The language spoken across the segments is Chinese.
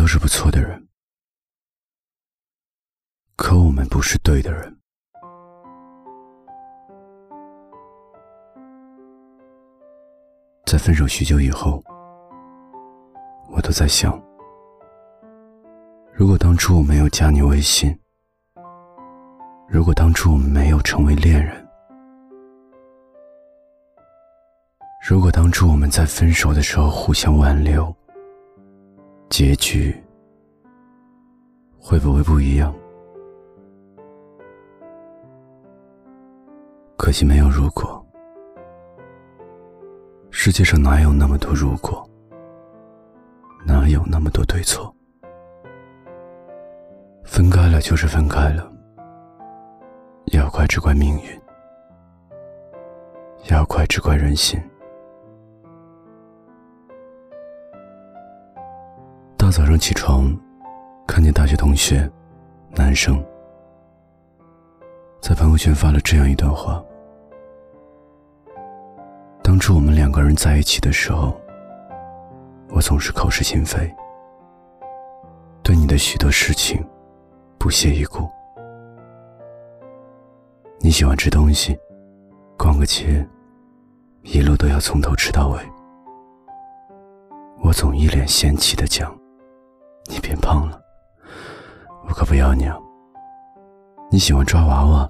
都是不错的人，可我们不是对的人。在分手许久以后，我都在想，如果当初我没有加你微信，如果当初我们没有成为恋人，如果当初我们在分手的时候互相挽留，结局会不会不一样？可惜没有如果。世界上哪有那么多如果？哪有那么多对错？分开了就是分开了，要怪只怪命运，要怪只怪人心。早上起床，看见大学同学，男生，在朋友圈发了这样一段话。当初我们两个人在一起的时候，我总是口是心非，对你的许多事情不屑一顾。你喜欢吃东西，逛个街，一路都要从头吃到尾。我总一脸嫌弃的讲：“你变胖了，我可不要你啊。”你喜欢抓娃娃，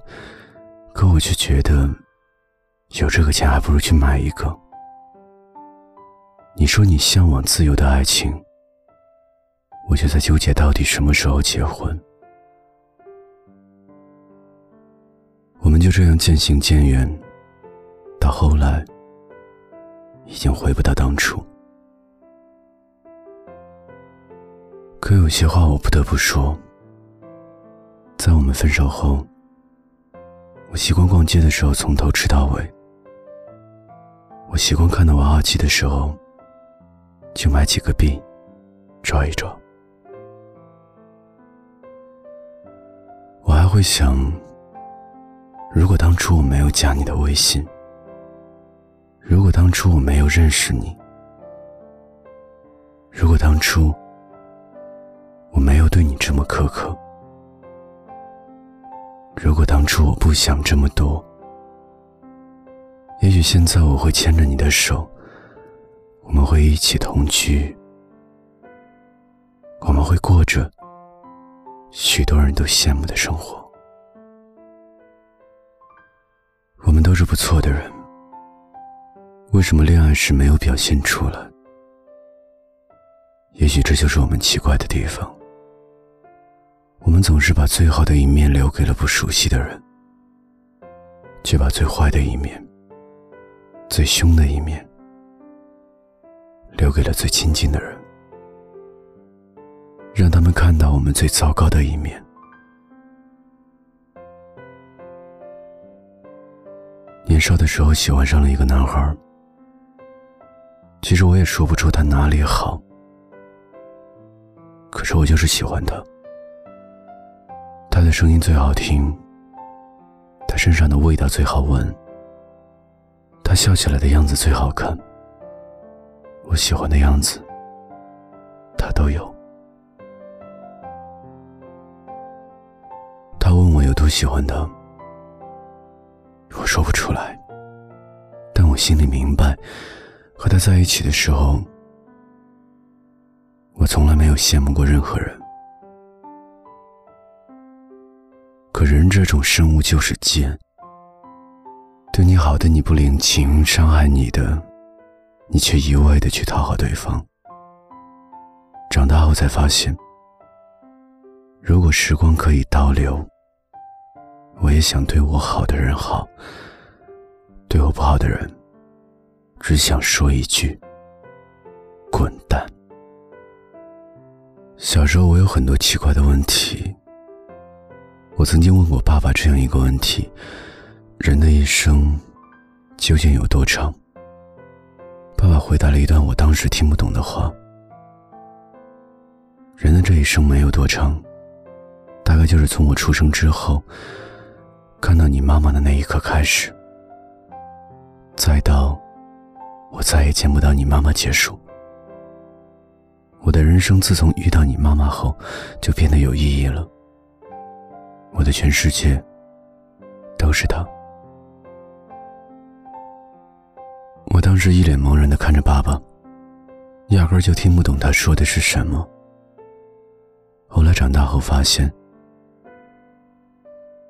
可我却觉得。有这个钱，还不如去买一个。你说你向往自由的爱情，我却在纠结到底什么时候结婚。我们就这样渐行渐远，到后来，已经回不到当初。可有些话我不得不说，在我们分手后，我习惯逛街的时候从头吃到尾。我习惯看到娃娃机的时候，就买几个币，抓一抓。我还会想，如果当初我没有加你的微信，如果当初我没有认识你，如果当初我没有对你这么苛刻，如果当初我不想这么多。也许现在我会牵着你的手，我们会一起同居，我们会过着许多人都羡慕的生活。我们都是不错的人，为什么恋爱时没有表现出来？也许这就是我们奇怪的地方。我们总是把最好的一面留给了不熟悉的人，却把最坏的一面。最凶的一面，留给了最亲近的人，让他们看到我们最糟糕的一面。年少的时候喜欢上了一个男孩，其实我也说不出他哪里好，可是我就是喜欢他。他的声音最好听，他身上的味道最好闻。他笑起来的样子最好看，我喜欢的样子，他都有。他问我有多喜欢他，我说不出来，但我心里明白，和他在一起的时候，我从来没有羡慕过任何人。可人这种生物就是贱。对你好的你不领情，伤害你的，你却一味的去讨好对方。长大后才发现，如果时光可以倒流，我也想对我好的人好，对我不好的人，只想说一句：滚蛋。小时候我有很多奇怪的问题，我曾经问过爸爸这样一个问题。人的一生究竟有多长？爸爸回答了一段我当时听不懂的话。人的这一生没有多长，大概就是从我出生之后看到你妈妈的那一刻开始，再到我再也见不到你妈妈结束。我的人生自从遇到你妈妈后，就变得有意义了。我的全世界都是他。我当时一脸茫然的看着爸爸，压根就听不懂他说的是什么。后来长大后发现，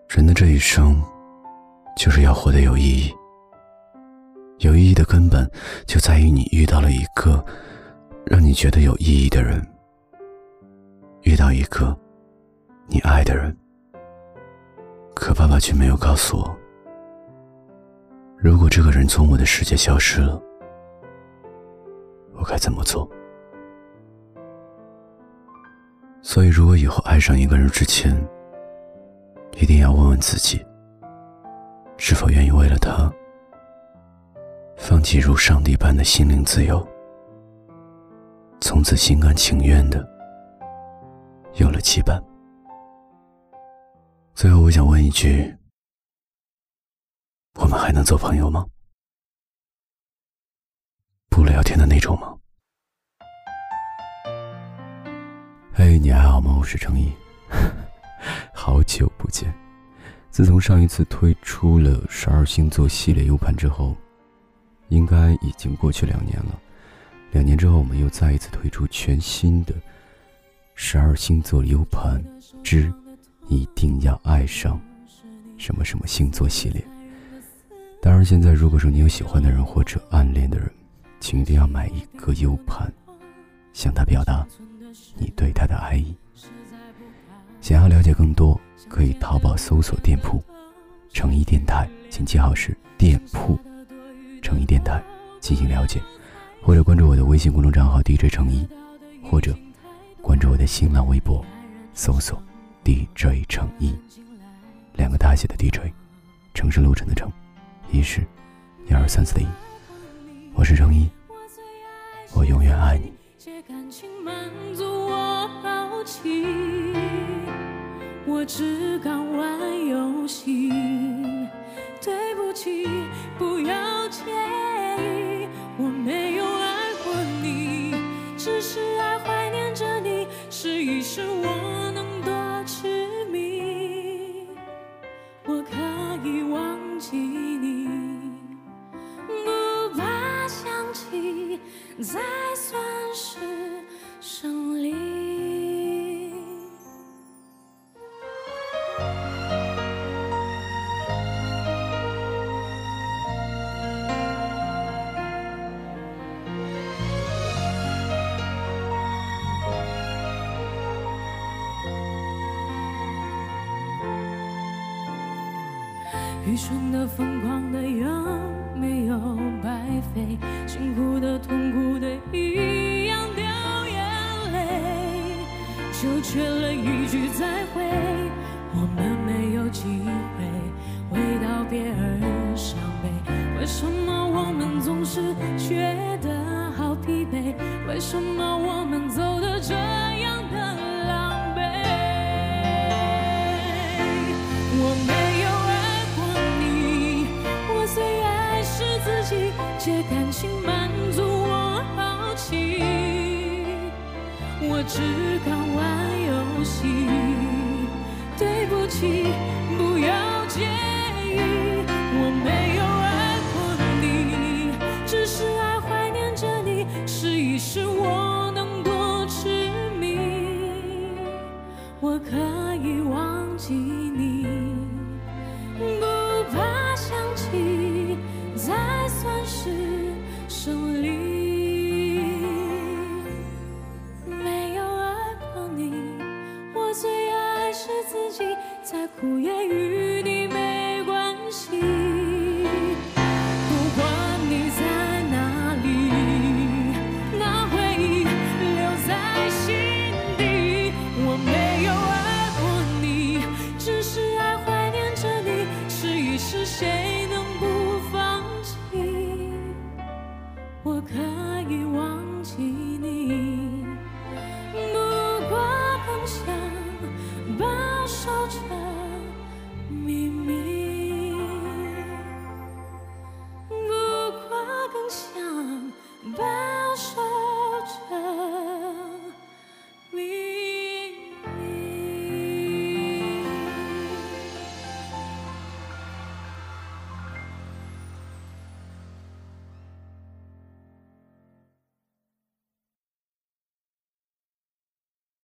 人的这一生，就是要活得有意义。有意义的根本就在于你遇到了一个让你觉得有意义的人，遇到一个你爱的人。可爸爸却没有告诉我，如果这个人从我的世界消失了，我该怎么做？所以，如果以后爱上一个人之前，一定要问问自己，是否愿意为了他。放弃如上帝般的心灵自由，从此心甘情愿的有了羁绊。最后，我想问一句：我们还能做朋友吗？不聊天的那种吗？嘿，你还好吗？我是程毅，好久不见。自从上一次推出了十二星座系列 U 盘之后。应该已经过去两年了。两年之后，我们又再一次推出全新的十二星座 U 盘之“一定要爱上什么什么星座”系列。当然，现在如果说你有喜欢的人或者暗恋的人，请一定要买一个 U 盘，向他表达你对他的爱意。想要了解更多，可以淘宝搜索店铺“诚意电台”，请记好是店铺。诚意电台进行了解，或者关注我的微信公众账号 DJ 诚意，或者关注我的新浪微博，搜索 DJ 诚意，两个大写的 DJ，城市路程的城，一是一二三四的一，我是诚意，我永远爱你。我只敢玩游戏，对不起，不要。才算是愚蠢的、疯狂的，有没有白费？辛苦的、痛苦的，一样掉眼泪，就缺了一句再会。我们没有机会借感情满足我好奇。我只敢玩游戏，对不起，再苦也遇